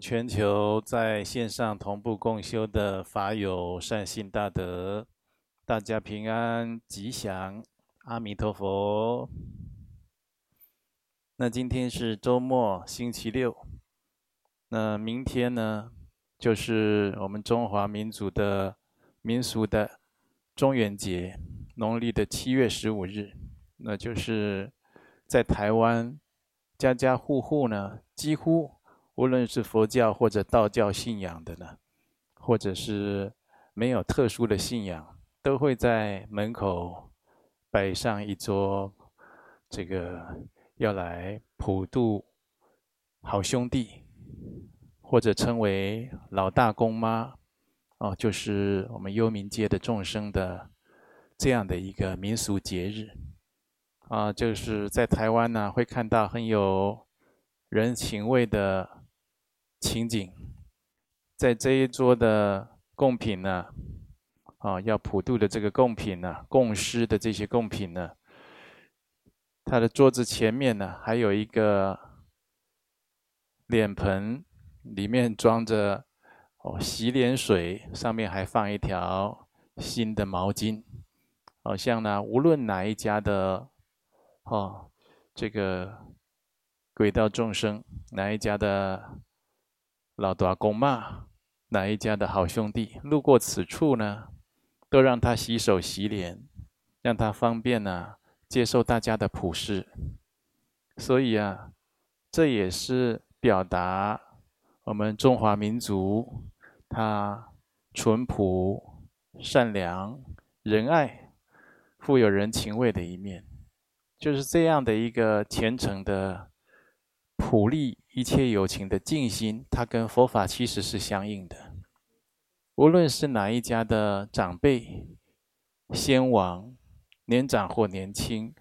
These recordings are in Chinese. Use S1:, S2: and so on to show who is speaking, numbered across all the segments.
S1: 全球在线上同步共修的法友善信大德，大家平安吉祥，阿弥陀佛。那今天是周末，星期六。那明天呢，就是我们中华民族的民俗的中元节，农历的七月十五日。那就是在台湾，家家户户呢，几乎。无论是佛教或者道教信仰的呢，或者是没有特殊的信仰，都会在门口摆上一桌，这个要来普渡好兄弟，或者称为老大公妈，哦，就是我们幽冥界的众生的这样的一个民俗节日，啊，就是在台湾呢，会看到很有人情味的。情景，在这一桌的贡品呢，啊，要普渡的这个贡品呢，供施的这些贡品呢，他的桌子前面呢，还有一个脸盆，里面装着哦洗脸水，上面还放一条新的毛巾，好像呢，无论哪一家的哦，这个鬼道众生，哪一家的。老大公妈，哪一家的好兄弟路过此处呢，都让他洗手洗脸，让他方便呢、啊、接受大家的普施。所以啊，这也是表达我们中华民族他淳朴、善良、仁爱、富有人情味的一面，就是这样的一个虔诚的普利。一切有情的静心，它跟佛法其实是相应的。无论是哪一家的长辈、先王，年长或年轻，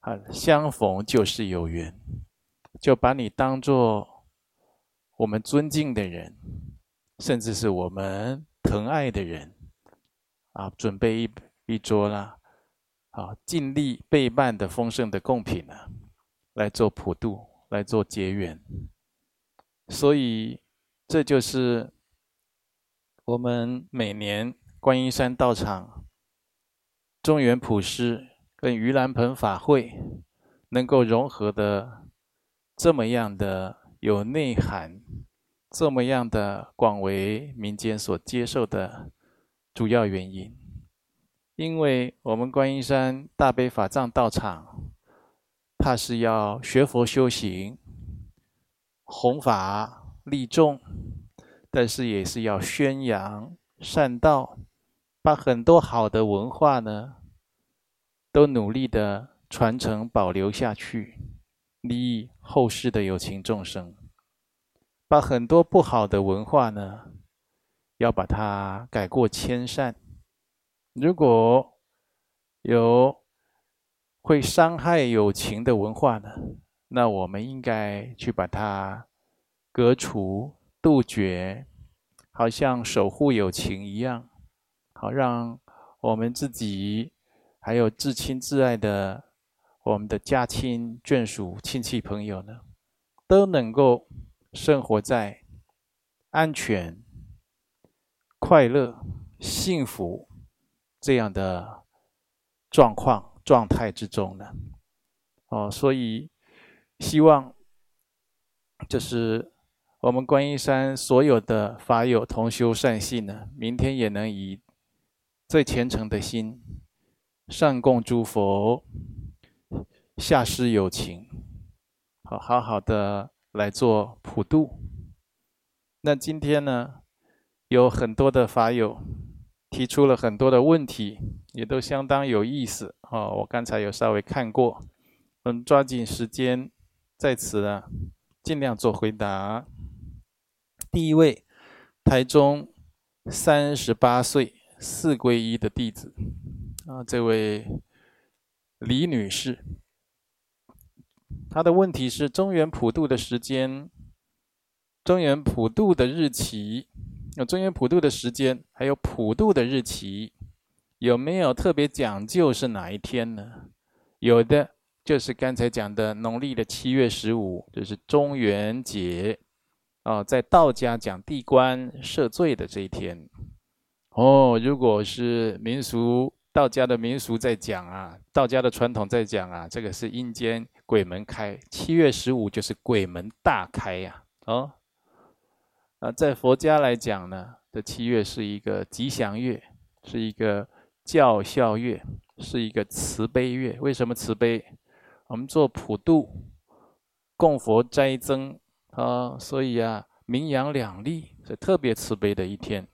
S1: 啊，相逢就是有缘，就把你当做我们尊敬的人，甚至是我们疼爱的人，啊，准备一一桌啦，啊，尽力备办的丰盛的贡品呢，来做普渡。来做结缘，所以这就是我们每年观音山道场中原普施跟盂兰盆法会能够融合的这么样的有内涵，这么样的广为民间所接受的主要原因，因为我们观音山大悲法藏道场。他是要学佛修行、弘法利众，但是也是要宣扬善道，把很多好的文化呢，都努力的传承保留下去，利益后世的有情众生；把很多不好的文化呢，要把它改过迁善。如果有。会伤害友情的文化呢，那我们应该去把它革除、杜绝，好像守护友情一样，好让我们自己还有至亲至爱的我们的家亲眷属、亲戚朋友呢，都能够生活在安全、快乐、幸福这样的状况。状态之中呢，哦，所以希望就是我们观音山所有的法友同修善信呢，明天也能以最虔诚的心上供诸佛，下施有情，好好好的来做普渡。那今天呢，有很多的法友。提出了很多的问题，也都相当有意思哦。我刚才有稍微看过，嗯，抓紧时间在此呢，尽量做回答。第一位，台中三十八岁四皈依的弟子啊，这位李女士，她的问题是中元普渡的时间，中元普渡的日期。有中元普渡的时间，还有普渡的日期，有没有特别讲究是哪一天呢？有的就是刚才讲的农历的七月十五，就是中元节。哦，在道家讲地官赦罪的这一天。哦，如果是民俗道家的民俗在讲啊，道家的传统在讲啊，这个是阴间鬼门开，七月十五就是鬼门大开呀、啊。哦，啊，在佛家来讲呢，这七月是一个吉祥月，是一个教孝月，是一个慈悲月。为什么慈悲？我们做普渡、供佛斋僧啊，所以啊，名扬两利，是特别慈悲的一天。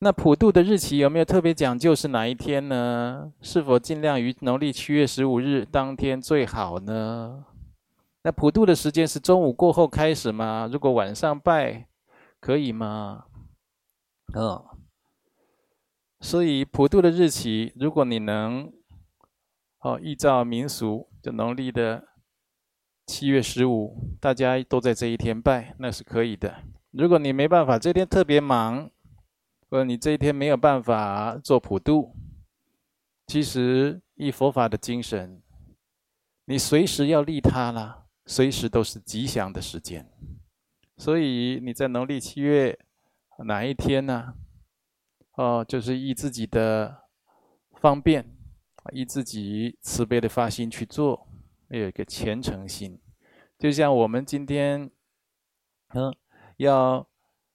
S1: 那普渡的日期有没有特别讲究？是哪一天呢？是否尽量于农历七月十五日当天最好呢？那普渡的时间是中午过后开始吗？如果晚上拜，可以吗？嗯，所以普渡的日期，如果你能哦依照民俗，就农历的七月十五，大家都在这一天拜，那是可以的。如果你没办法，这天特别忙。或者你这一天没有办法做普渡，其实以佛法的精神，你随时要利他啦，随时都是吉祥的时间。所以你在农历七月哪一天呢？哦，就是依自己的方便，依自己慈悲的发心去做，有一个虔诚心。就像我们今天，嗯，要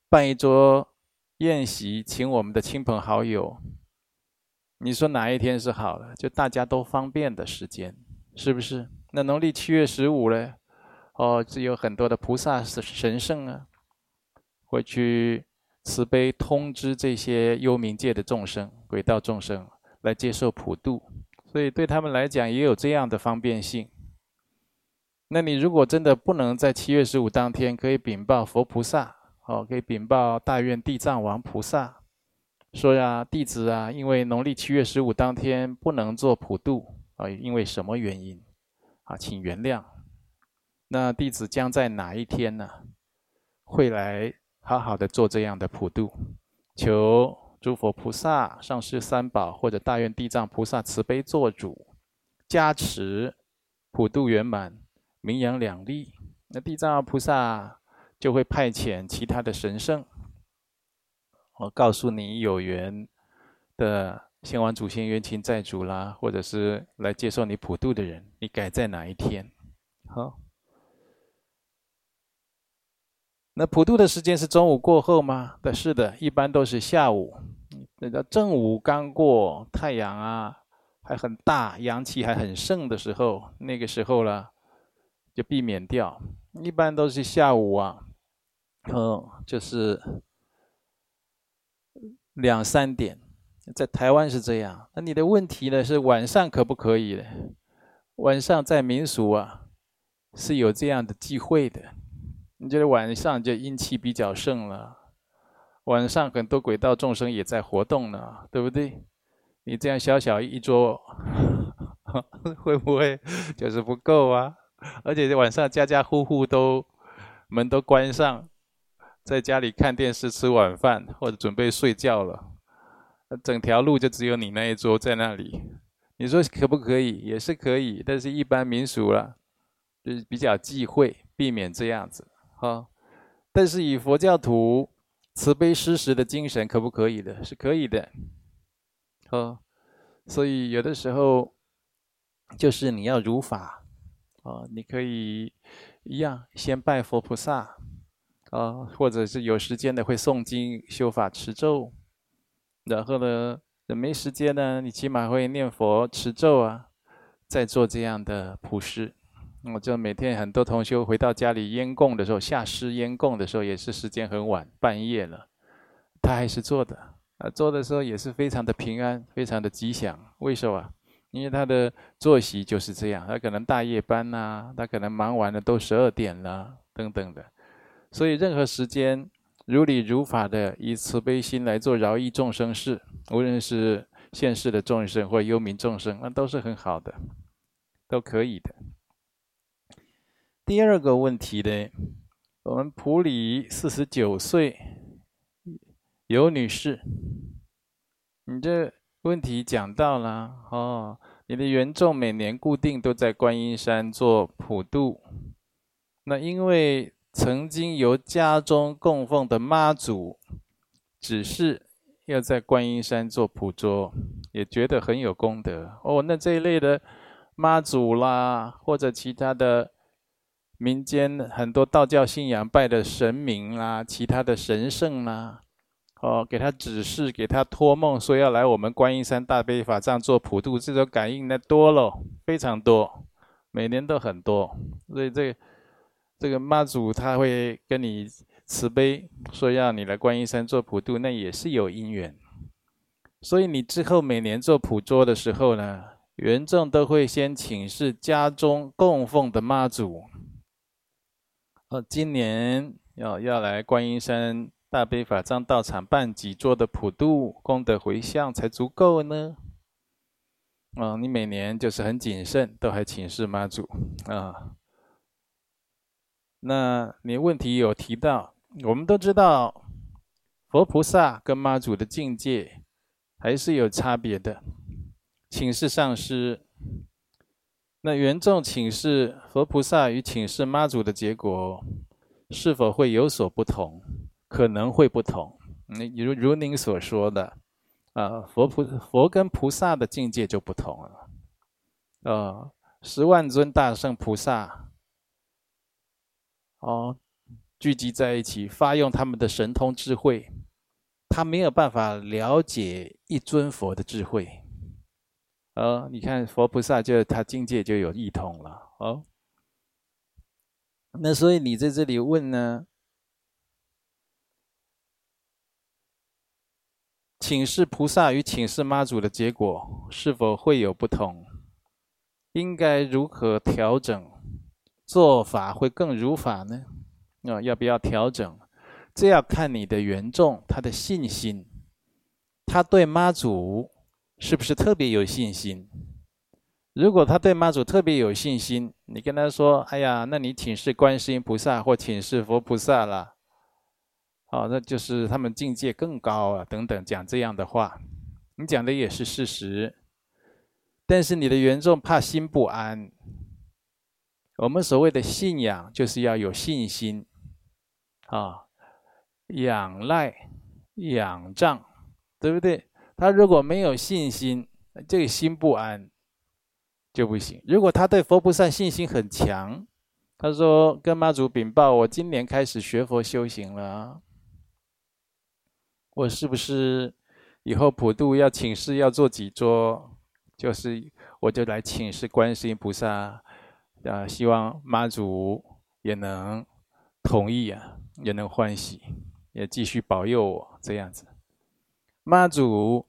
S1: 办一桌。宴席，请我们的亲朋好友。你说哪一天是好的？就大家都方便的时间，是不是？那农历七月十五呢？哦，只有很多的菩萨神神圣啊，会去慈悲通知这些幽冥界的众生、鬼道众生来接受普渡，所以对他们来讲也有这样的方便性。那你如果真的不能在七月十五当天，可以禀报佛菩萨。哦，可以禀报大愿地藏王菩萨，说呀，弟子啊，因为农历七月十五当天不能做普渡啊，因为什么原因？啊，请原谅。那弟子将在哪一天呢？会来好好的做这样的普渡，求诸佛菩萨、上师三宝或者大愿地藏菩萨慈悲做主，加持普渡圆满，名扬两利。那地藏菩萨。就会派遣其他的神圣，我告诉你有缘的先王祖先、冤亲债主啦，或者是来接受你普渡的人，你改在哪一天？好，那普渡的时间是中午过后吗？的是的，一般都是下午。那个正午刚过，太阳啊还很大，阳气还很盛的时候，那个时候了就避免掉。一般都是下午啊。嗯，就是两三点，在台湾是这样。那你的问题呢？是晚上可不可以？晚上在民俗啊是有这样的忌讳的。你觉得晚上就阴气比较盛了，晚上很多鬼道众生也在活动呢，对不对？你这样小小一桌，会不会就是不够啊？而且晚上家家户户都门都关上。在家里看电视、吃晚饭，或者准备睡觉了，整条路就只有你那一桌在那里。你说可不可以？也是可以，但是一般民俗了，就是比较忌讳，避免这样子。啊，但是以佛教徒慈悲施食的精神，可不可以的？是可以的。啊，所以有的时候就是你要如法，啊，你可以一样先拜佛菩萨。啊，或者是有时间的会诵经、修法、持咒，然后呢，没时间呢，你起码会念佛、持咒啊，再做这样的普施。我就每天很多同修回到家里烟供的时候，下师烟供的时候，也是时间很晚，半夜了，他还是做的。啊，做的时候也是非常的平安，非常的吉祥。为什么？因为他的作息就是这样，他可能大夜班呐、他可能忙完了都十二点了，等等的。所以，任何时间如理如法的以慈悲心来做饶益众生事，无论是现世的众生或幽冥众生，那都是很好的，都可以的。第二个问题呢，我们普里四十九岁尤女士，你这问题讲到了哦，你的原众每年固定都在观音山做普渡。那因为曾经由家中供奉的妈祖指示要在观音山做普桌，也觉得很有功德哦。那这一类的妈祖啦，或者其他的民间很多道教信仰拜的神明啦，其他的神圣啦。哦，给他指示，给他托梦，说要来我们观音山大悲法藏做普渡，这种感应的多了，非常多，每年都很多。所以这这个妈祖他会跟你慈悲，说要你来观音山做普渡，那也是有因缘。所以你之后每年做普桌的时候呢，原众都会先请示家中供奉的妈祖。哦，今年要要来观音山。大悲法藏道场办几座的普渡功德回向才足够呢？啊，你每年就是很谨慎，都还请示妈祖啊。那你问题有提到，我们都知道佛菩萨跟妈祖的境界还是有差别的。请示上师，那原众请示佛菩萨与请示妈祖的结果是否会有所不同？可能会不同，如如您所说的，啊，佛菩佛跟菩萨的境界就不同了，呃，十万尊大圣菩萨，哦，聚集在一起，发用他们的神通智慧，他没有办法了解一尊佛的智慧，呃，你看佛菩萨就他境界就有异同了，哦，那所以你在这里问呢？请示菩萨与请示妈祖的结果是否会有不同？应该如何调整做法会更如法呢？啊，要不要调整？这要看你的缘众他的信心，他对妈祖是不是特别有信心？如果他对妈祖特别有信心，你跟他说：“哎呀，那你请示观世音菩萨或请示佛菩萨了。”哦，那就是他们境界更高啊，等等，讲这样的话，你讲的也是事实，但是你的缘众怕心不安。我们所谓的信仰，就是要有信心，啊，仰赖、仰仗，对不对？他如果没有信心，这个心不安就不行。如果他对佛菩萨信心很强，他说跟妈祖禀报，我今年开始学佛修行了。我是不是以后普渡要请示要做几桌？就是我就来请示观世音菩萨，啊，希望妈祖也能同意啊，也能欢喜，也继续保佑我这样子。妈祖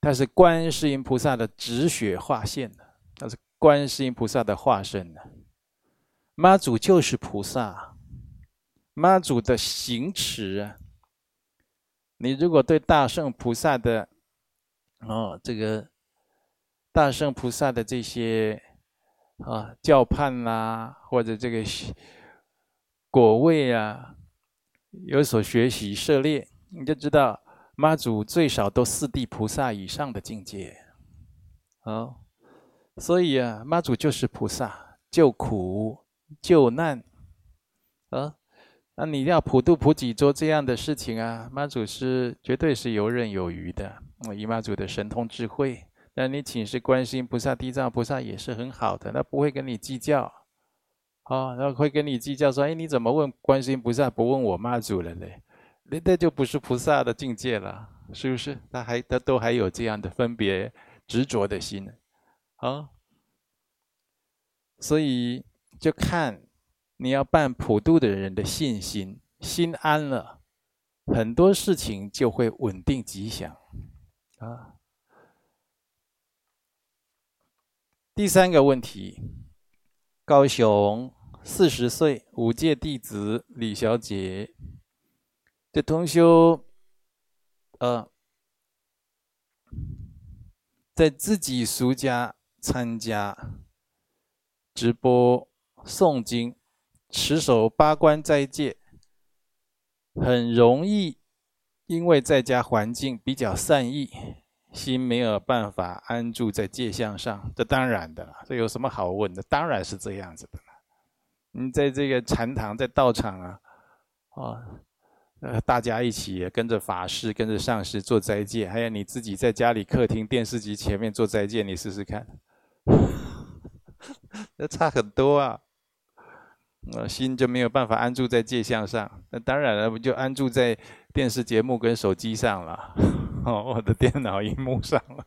S1: 他是观世音菩萨的止血化现的，他是观世音菩萨的化身的。妈祖就是菩萨，妈祖的行持啊。你如果对大圣菩萨的哦，这个大圣菩萨的这些啊教判啦、啊，或者这个果位啊有所学习涉猎，你就知道妈祖最少都四地菩萨以上的境界哦。所以啊，妈祖就是菩萨，救苦救难啊。那你要普渡普济做这样的事情啊，妈祖是绝对是游刃有余的。我姨妈祖的神通智慧，那你请示观世音菩萨、地藏菩萨也是很好的，他不会跟你计较，啊，然后会跟你计较说，哎，你怎么问观世音菩萨不问我妈祖了嘞？那那就不是菩萨的境界了，是不是？他还他都还有这样的分别执着的心，啊，所以就看。你要办普渡的人的信心，心安了，很多事情就会稳定吉祥啊。第三个问题，高雄四十岁五届弟子李小姐的同修，呃，在自己俗家参加直播诵经。持守八关斋戒，很容易，因为在家环境比较善意，心没有办法安住在戒相上。这当然的了，这有什么好问的？当然是这样子的了。你在这个禅堂，在道场啊，啊，呃，大家一起跟着法师、跟着上师做斋戒，还有你自己在家里客厅电视机前面做斋戒，你试试看，那差很多啊。呃，心就没有办法安住在戒相上，那当然了，不就安住在电视节目跟手机上了，哦，我的电脑荧幕上了。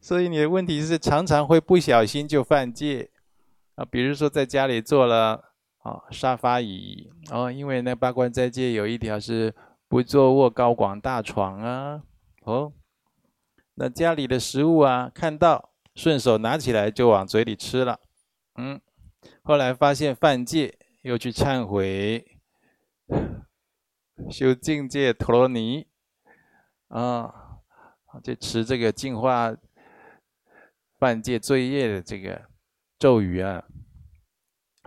S1: 所以你的问题是常常会不小心就犯戒啊，比如说在家里做了啊沙发椅哦，因为那八关斋戒有一条是不坐卧高广大床啊，哦，那家里的食物啊，看到顺手拿起来就往嘴里吃了，嗯。后来发现犯戒，又去忏悔，修净戒陀罗尼，啊，就持这个净化犯戒罪业的这个咒语啊。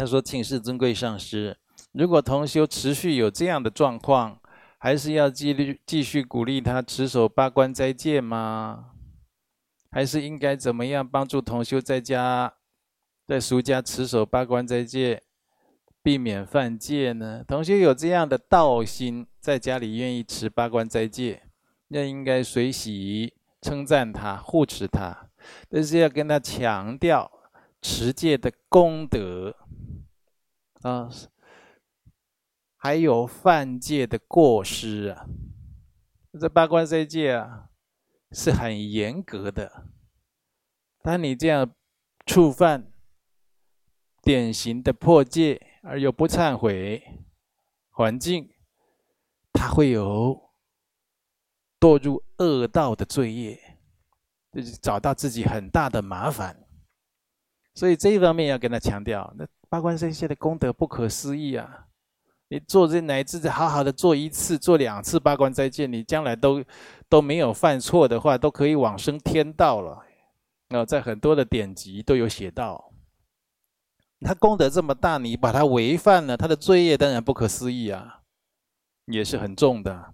S1: 他说：“请示尊贵上师，如果同修持续有这样的状况，还是要继续继续鼓励他持守八关斋戒吗？还是应该怎么样帮助同修在家？”在俗家持守八关斋戒，避免犯戒呢？同学有这样的道心，在家里愿意持八关斋戒，那应该随喜称赞他、护持他，但是要跟他强调持戒的功德啊，还有犯戒的过失啊。这八关斋戒啊，是很严格的，当你这样触犯。典型的破戒而又不忏悔环境，他会有堕入恶道的罪业，就是找到自己很大的麻烦。所以这一方面要跟他强调，那八关斋戒的功德不可思议啊！你做这乃至好好的做一次、做两次八关斋戒，你将来都都没有犯错的话，都可以往生天道了。那，在很多的典籍都有写到。他功德这么大，你把他违犯了，他的罪业当然不可思议啊，也是很重的。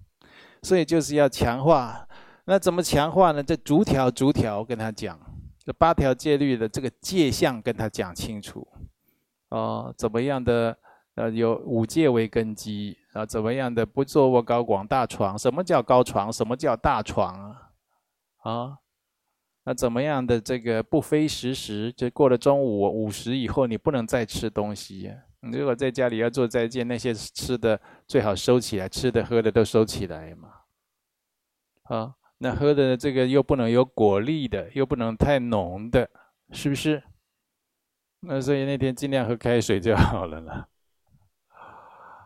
S1: 所以就是要强化，那怎么强化呢？这逐条逐条跟他讲，这八条戒律的这个戒相跟他讲清楚。哦，怎么样的？呃，有五戒为根基啊，怎么样的不坐卧高广大床？什么叫高床？什么叫大床啊？啊？那怎么样的这个不非时食，就过了中午午时以后，你不能再吃东西。你如果在家里要做斋戒，那些吃的最好收起来，吃的喝的都收起来嘛。啊，那喝的这个又不能有果粒的，又不能太浓的，是不是？那所以那天尽量喝开水就好了啦。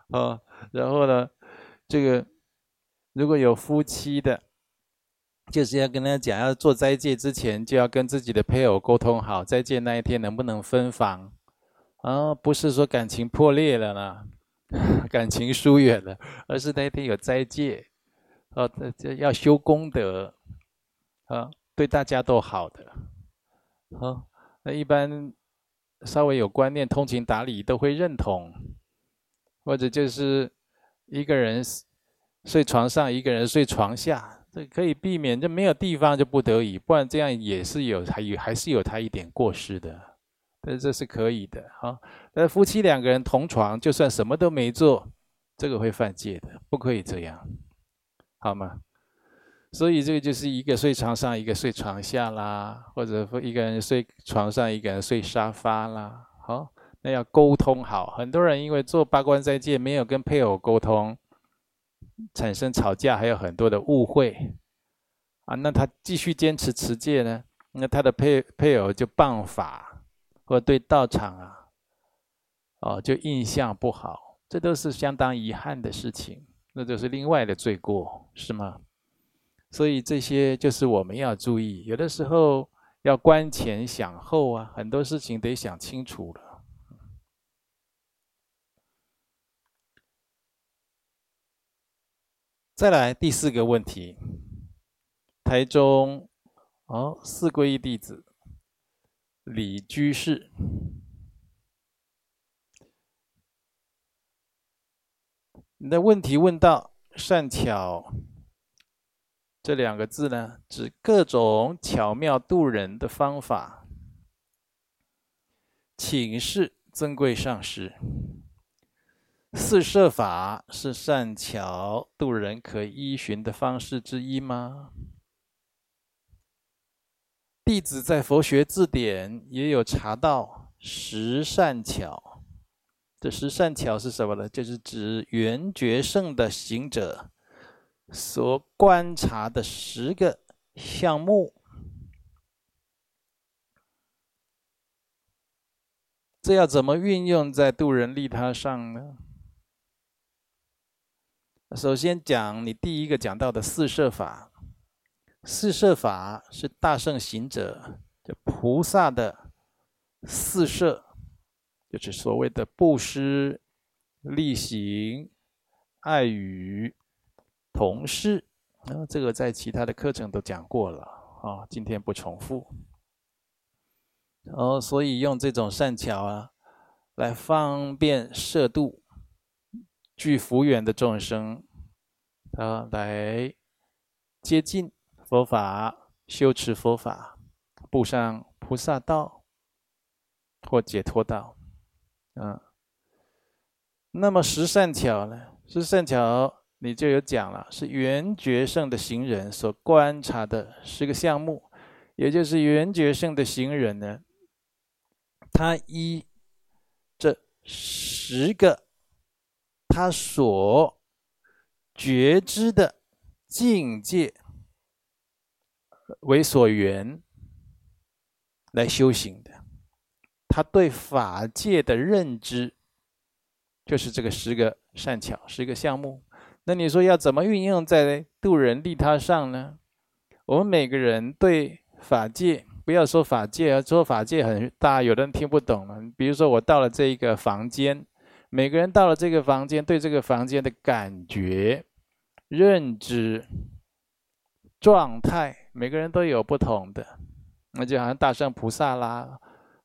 S1: 啊，然后呢，这个如果有夫妻的。就是要跟他讲，要做斋戒之前，就要跟自己的配偶沟通好，斋戒那一天能不能分房啊？不是说感情破裂了呢，感情疏远了，而是那一天有斋戒，哦，这要修功德，啊，对大家都好的，好，那一般稍微有观念、通情达理都会认同，或者就是一个人睡床上，一个人睡床下。这可以避免，就没有地方就不得已，不然这样也是有，还有还是有他一点过失的，但这是可以的哈。那夫妻两个人同床，就算什么都没做，这个会犯戒的，不可以这样，好吗？所以这个就是一个睡床上，一个睡床下啦，或者说一个人睡床上，一个人睡沙发啦。好，那要沟通好。很多人因为做八关斋戒，没有跟配偶沟通。产生吵架，还有很多的误会啊。那他继续坚持持戒呢？那他的配配偶就谤法，或对道场啊，哦，就印象不好，这都是相当遗憾的事情。那就是另外的罪过，是吗？所以这些就是我们要注意，有的时候要观前想后啊，很多事情得想清楚了。再来第四个问题，台中哦，四皈依弟子李居士，你的问题问到“善巧”这两个字呢，指各种巧妙度人的方法。请示尊贵上师，四摄法是善巧度人可依循的方式之一吗？弟子在佛学字典也有查到十善巧。这十善巧是什么呢？就是指圆觉圣的行者所观察的十个项目。这要怎么运用在度人利他上呢？首先讲你第一个讲到的四摄法，四摄法是大圣行者，就菩萨的四摄，就是所谓的布施、力行、爱语、同事。啊，这个在其他的课程都讲过了啊，今天不重复。哦，所以用这种善巧啊，来方便摄度具福缘的众生，啊，来接近佛法、修持佛法、步上菩萨道或解脱道。嗯，那么十善巧呢？十善巧你就有讲了，是圆觉圣的行人所观察的十个项目，也就是圆觉圣的行人呢。他依这十个他所觉知的境界为所缘来修行的，他对法界的认知就是这个十个善巧，十个项目。那你说要怎么运用在度人利他上呢？我们每个人对法界。不要说法界啊，说法界很大，有的人听不懂了。比如说，我到了这一个房间，每个人到了这个房间，对这个房间的感觉、认知、状态，每个人都有不同的。那就好像大圣菩萨啦，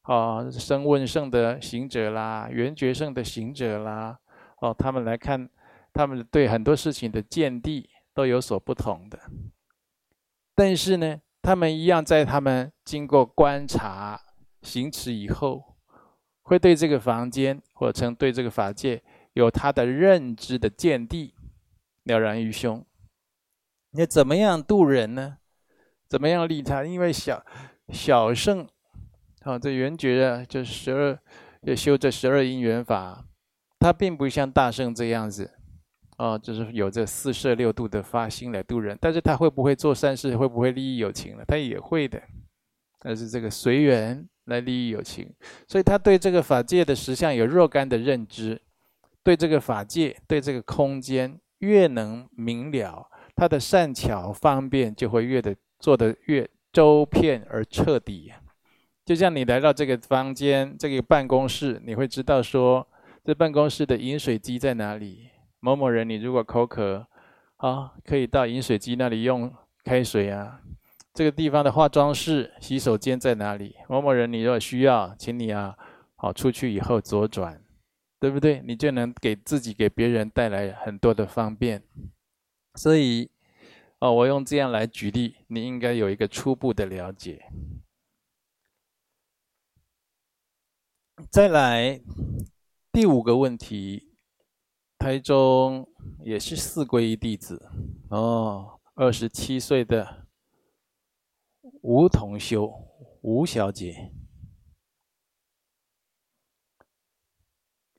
S1: 哦，声闻圣的行者啦，缘觉圣的行者啦，哦，他们来看，他们对很多事情的见地都有所不同的。但是呢，他们一样，在他们经过观察、行持以后，会对这个房间或称对这个法界有他的认知的见地，了然于胸。你怎么样度人呢？怎么样利他？因为小小圣，啊，这缘觉啊，就十二，就修这十二因缘法，它并不像大圣这样子。哦，就是有这四摄六度的发心来度人，但是他会不会做善事，会不会利益有情呢？他也会的，但是这个随缘来利益有情，所以他对这个法界的实相有若干的认知，对这个法界，对这个空间越能明了，他的善巧方便就会越的做得越周遍而彻底。就像你来到这个房间，这个办公室，你会知道说，这办公室的饮水机在哪里。某某人，你如果口渴，啊，可以到饮水机那里用开水啊。这个地方的化妆室、洗手间在哪里？某某人，你如果需要，请你啊，好出去以后左转，对不对？你就能给自己、给别人带来很多的方便。所以，哦，我用这样来举例，你应该有一个初步的了解。再来第五个问题。台中也是四皈依弟子哦，二十七岁的吴同修，吴小姐，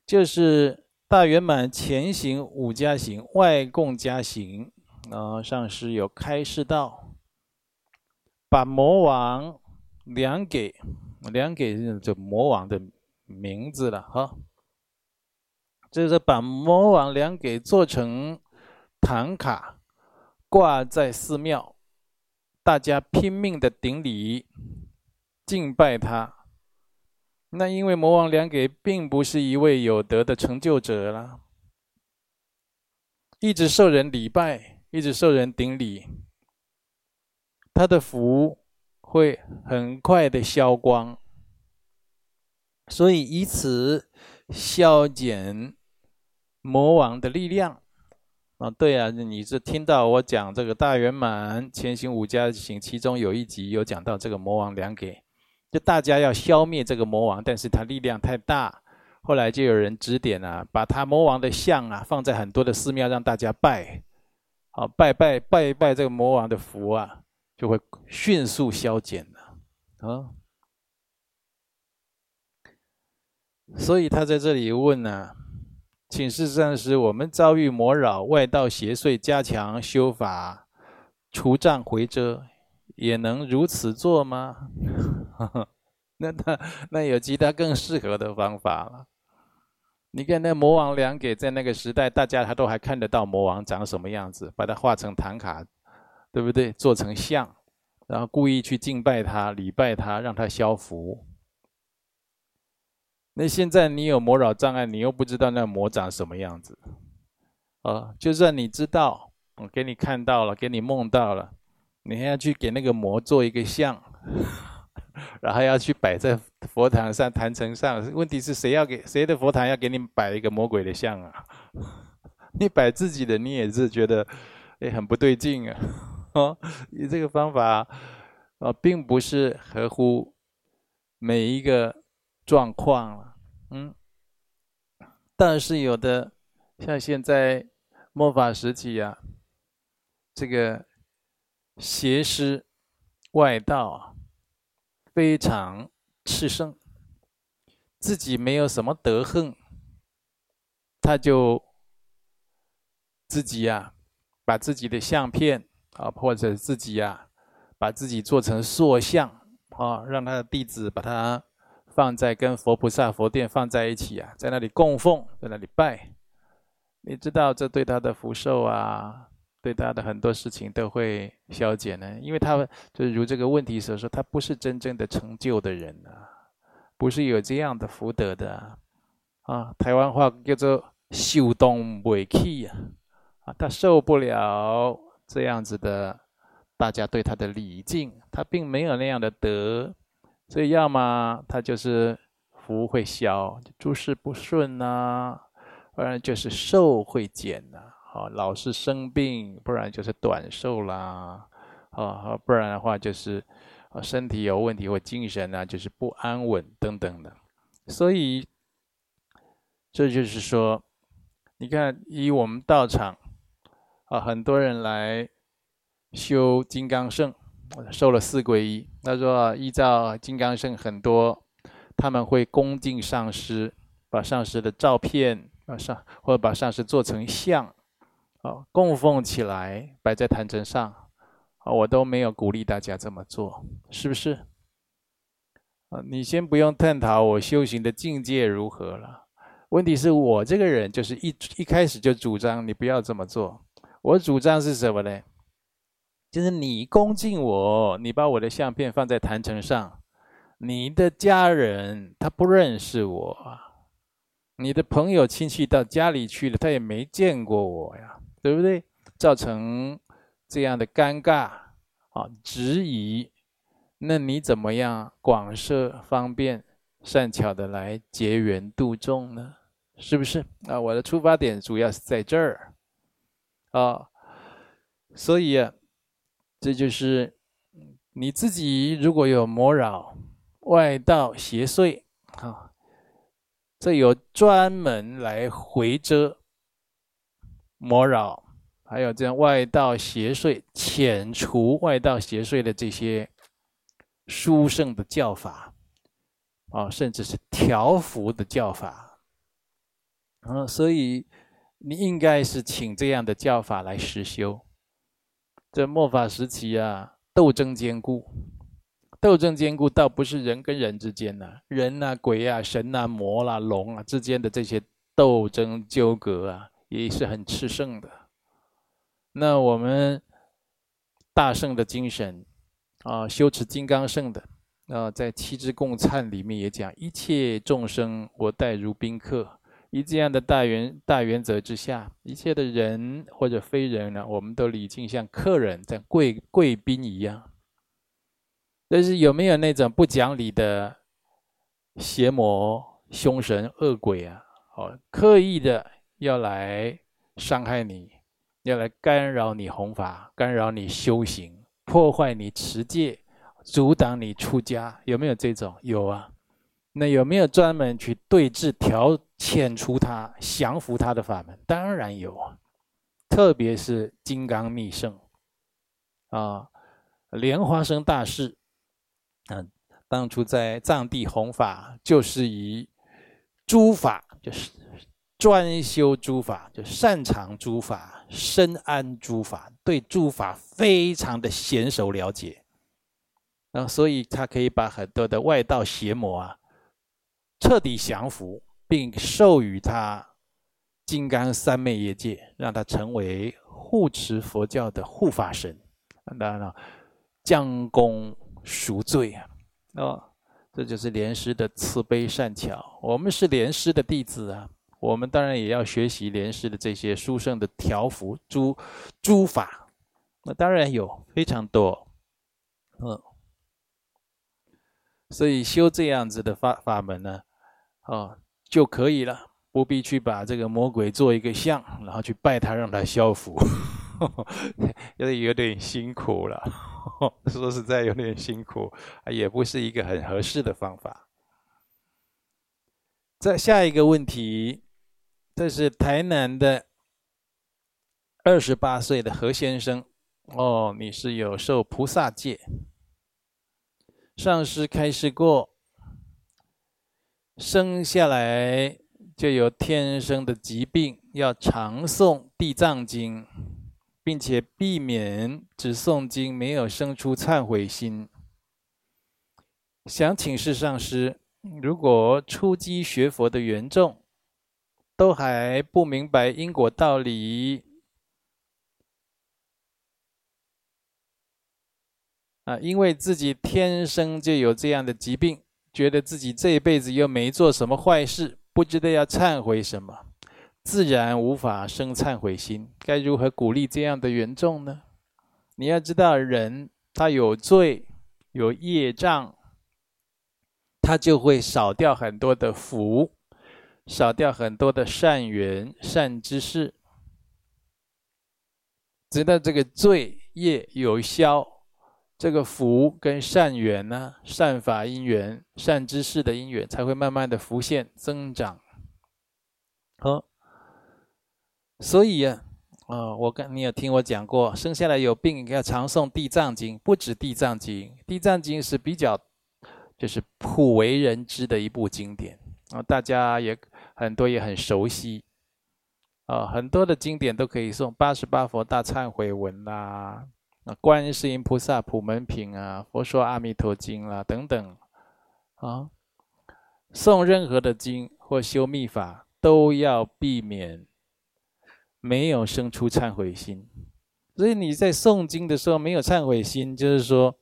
S1: 就是大圆满前行五加行外共加行啊，上师有开示道，把魔王量给量给这魔王的名字了哈。就是把魔王量给做成唐卡，挂在寺庙，大家拼命的顶礼敬拜他。那因为魔王量给并不是一位有德的成就者了，一直受人礼拜，一直受人顶礼，他的福会很快的消光，所以以此消减。魔王的力量啊，对啊，你是听到我讲这个大圆满前行五加行，其中有一集有讲到这个魔王两给，就大家要消灭这个魔王，但是他力量太大，后来就有人指点啊，把他魔王的像啊放在很多的寺庙让大家拜，好拜拜拜一拜这个魔王的福啊，就会迅速消减了啊。所以他在这里问呢、请示上师，我们遭遇魔扰、外道邪祟，加强修法，除障回遮，也能如此做吗？那他那有其他更适合的方法了。你看那魔王两给在那个时代，大家他都还看得到魔王长什么样子，把它画成唐卡，对不对？做成像，然后故意去敬拜他、礼拜他，让他消福。那现在你有魔扰障碍，你又不知道那魔长什么样子，啊，就算你知道，我给你看到了，给你梦到了，你还要去给那个魔做一个像。然后要去摆在佛堂上、坛城上，问题是谁要给谁的佛堂要给你摆一个魔鬼的像啊？你摆自己的，你也是觉得哎很不对劲啊！哦，你这个方法啊，并不是合乎每一个状况了。嗯，但是有的像现在末法时期啊，这个邪师外道。非常炽盛，自己没有什么德行，他就自己呀、啊，把自己的相片啊，或者自己呀、啊，把自己做成塑像啊，让他的弟子把他放在跟佛菩萨佛殿放在一起啊，在那里供奉，在那里拜，你知道这对他的福寿啊。对他的很多事情都会消减呢，因为他就是如这个问题所说，他不是真正的成就的人啊，不是有这样的福德的啊，台湾话叫做受动不起呀，啊，他受不了这样子的大家对他的礼敬，他并没有那样的德，所以要么他就是福会消，诸事不顺呐、不然就是寿会减呐、啊。老是生病，不然就是短寿啦，啊，不然的话就是，身体有问题或精神啊，就是不安稳等等的。所以，这就是说，你看，以我们道场，啊，很多人来修金刚圣，受了四皈依。他说，依照金刚圣，很多他们会恭敬上师，把上师的照片啊上，或者把上师做成像。啊，供奉起来，摆在坛城上，啊，我都没有鼓励大家这么做，是不是？啊，你先不用探讨我修行的境界如何了，问题是我这个人就是一一开始就主张你不要这么做。我主张是什么呢？就是你恭敬我，你把我的相片放在坛城上，你的家人他不认识我，你的朋友亲戚到家里去了，他也没见过我呀。对不对？造成这样的尴尬啊，质疑，那你怎么样广设方便善巧的来结缘度众呢？是不是？啊，我的出发点主要是在这儿啊，所以，这就是你自己如果有魔扰、外道邪祟啊，这有专门来回遮。魔扰，还有这样外道邪祟，遣除外道邪祟的这些殊胜的教法，啊，甚至是调伏的教法，啊，所以你应该是请这样的教法来实修。这末法时期啊，斗争坚固，斗争坚固，倒不是人跟人之间呐，人啊、鬼啊、神啊、魔啦、龙啊之间的这些斗争纠葛啊。也是很炽盛的。那我们大圣的精神啊，修持金刚圣的啊，在七支供忏里面也讲，一切众生我待如宾客。以这样的大原大原则之下，一切的人或者非人呢，我们都礼敬像客人、像贵贵宾一样。但是有没有那种不讲理的邪魔、凶神、恶鬼啊？哦，刻意的。要来伤害你，要来干扰你弘法，干扰你修行，破坏你持戒，阻挡你出家，有没有这种？有啊，那有没有专门去对治、调遣除他、降服他的法门？当然有啊，特别是金刚密圣啊，莲花生大士，啊，当初在藏地弘法，就是以诸法，就是专修诸法，就擅长诸法，深谙诸法，对诸法非常的娴熟了解，啊，所以他可以把很多的外道邪魔啊。彻底降服，并授予他金刚三昧业界，让他成为护持佛教的护法神。当然了，将功赎罪啊！哦，这就是莲师的慈悲善巧。我们是莲师的弟子啊，我们当然也要学习莲师的这些殊胜的条幅诸诸法。那当然有非常多，嗯，所以修这样子的法法门呢。哦，就可以了，不必去把这个魔鬼做一个像，然后去拜他，让他消福，有点有点辛苦了。说实在，有点辛苦，也不是一个很合适的方法。再下一个问题，这是台南的二十八岁的何先生。哦，你是有受菩萨戒，上师开示过。生下来就有天生的疾病，要常诵《地藏经》，并且避免只诵经，没有生出忏悔心。想请示上师，如果初机学佛的缘众都还不明白因果道理，啊，因为自己天生就有这样的疾病。觉得自己这一辈子又没做什么坏事，不知道要忏悔什么，自然无法生忏悔心。该如何鼓励这样的缘众呢？你要知道，人他有罪有业障，他就会少掉很多的福，少掉很多的善缘善知识。直到这个罪业有消。这个福跟善缘呢，善法因缘、善知识的因缘，才会慢慢的浮现增长。好，所以啊，啊，我跟你有听我讲过，生下来有病要常诵《地藏经》，不止《地藏经》，《地藏经》是比较就是普为人知的一部经典啊，大家也很多也很熟悉啊，很多的经典都可以诵，《八十八佛大忏悔文》啦。观世音菩萨普门品啊，佛说阿弥陀经啦、啊，等等，啊，诵任何的经或修密法，都要避免没有生出忏悔心。所以你在诵经的时候没有忏悔心，就是说，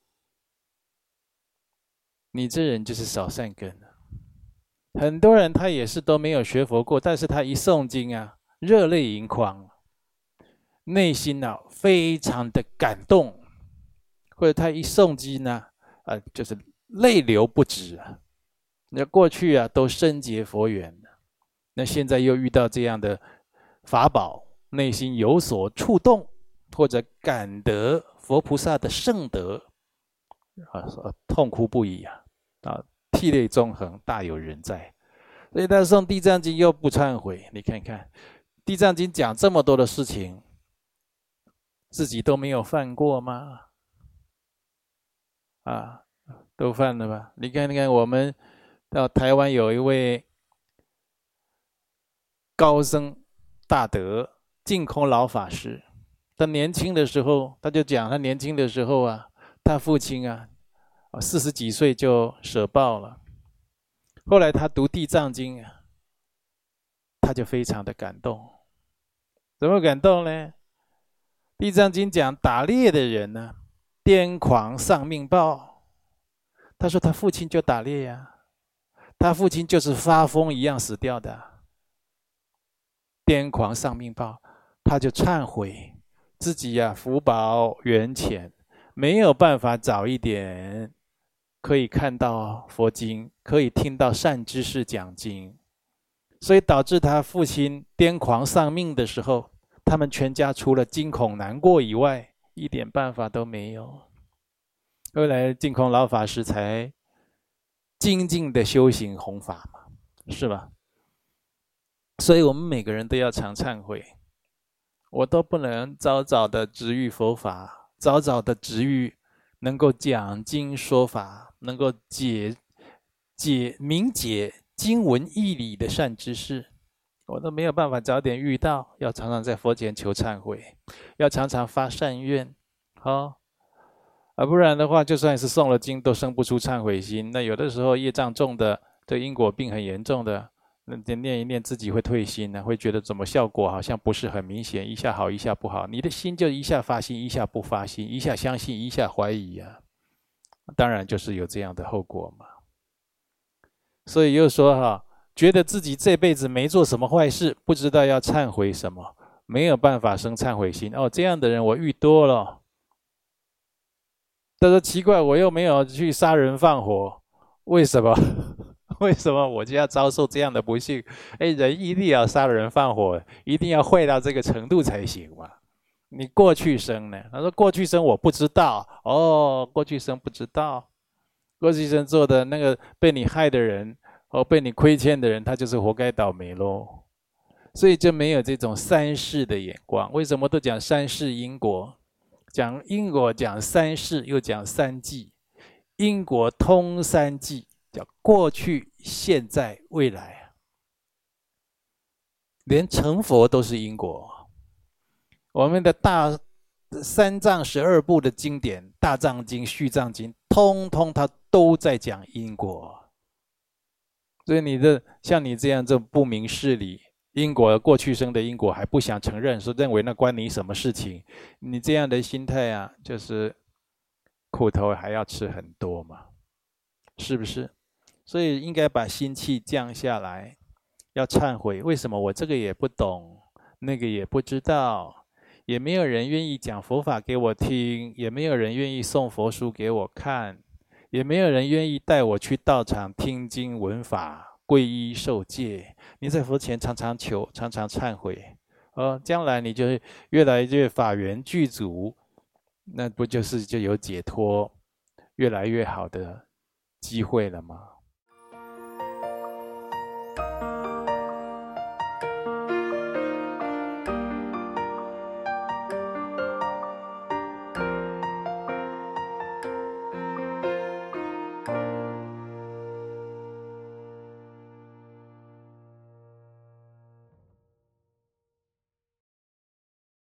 S1: 你这人就是少善根。很多人他也是都没有学佛过，但是他一诵经啊，热泪盈眶。内心呢、啊，非常的感动，或者他一诵经呢，啊、呃，就是泪流不止啊。那过去啊，都深结佛缘，那现在又遇到这样的法宝，内心有所触动，或者感得佛菩萨的圣德，啊，痛哭不已啊，啊，涕泪纵横，大有人在。所以他诵《地藏经》又不忏悔，你看看，《地藏经》讲这么多的事情。自己都没有犯过吗？啊，都犯了吧？你看，你看，我们到台湾有一位高僧大德净空老法师，他年轻的时候，他就讲他年轻的时候啊，他父亲啊，四十几岁就舍报了。后来他读地藏经，他就非常的感动。怎么感动呢？地藏经讲打猎的人呢，癫狂丧命报。他说他父亲就打猎呀，他父亲就是发疯一样死掉的。癫狂丧命报，他就忏悔自己呀，福薄缘浅，没有办法早一点可以看到佛经，可以听到善知识讲经，所以导致他父亲癫狂丧命的时候。他们全家除了惊恐难过以外，一点办法都没有。后来净空老法师才精进的修行弘法嘛，是吧？所以我们每个人都要常忏悔，我都不能早早的值遇佛法，早早的值遇能够讲经说法，能够解解明解经文义理的善知识。我都没有办法早点遇到，要常常在佛前求忏悔，要常常发善愿，好、哦，而不然的话，就算是诵了经，都生不出忏悔心。那有的时候业障重的，这因果病很严重的，那念一念自己会退心呢，会觉得怎么效果好像不是很明显，一下好一下不好，你的心就一下发心，一下不发心，一下相信，一下怀疑、啊，当然就是有这样的后果嘛。所以又说哈。觉得自己这辈子没做什么坏事，不知道要忏悔什么，没有办法生忏悔心。哦，这样的人我遇多了。他说奇怪，我又没有去杀人放火，为什么？为什么我就要遭受这样的不幸？哎，人一定要杀人放火，一定要坏到这个程度才行嘛？你过去生呢？他说过去生我不知道。哦，过去生不知道，过去生做的那个被你害的人。哦，被你亏欠的人，他就是活该倒霉喽。所以就没有这种三世的眼光。为什么都讲三世因果？讲因果，讲三世，又讲三际。因果通三际，叫过去、现在、未来。连成佛都是因果。我们的大三藏十二部的经典，《大藏经》、《续藏经》，通通它都在讲因果。所以你的像你这样这不明事理，因果过去生的因果还不想承认，说认为那关你什么事情？你这样的心态啊，就是苦头还要吃很多嘛，是不是？所以应该把心气降下来，要忏悔。为什么我这个也不懂，那个也不知道，也没有人愿意讲佛法给我听，也没有人愿意送佛书给我看。也没有人愿意带我去道场听经闻法、皈依受戒。你在佛前常常求，常常忏悔，哦，将来你就越来越法缘具足，那不就是就有解脱越来越好的机会了吗？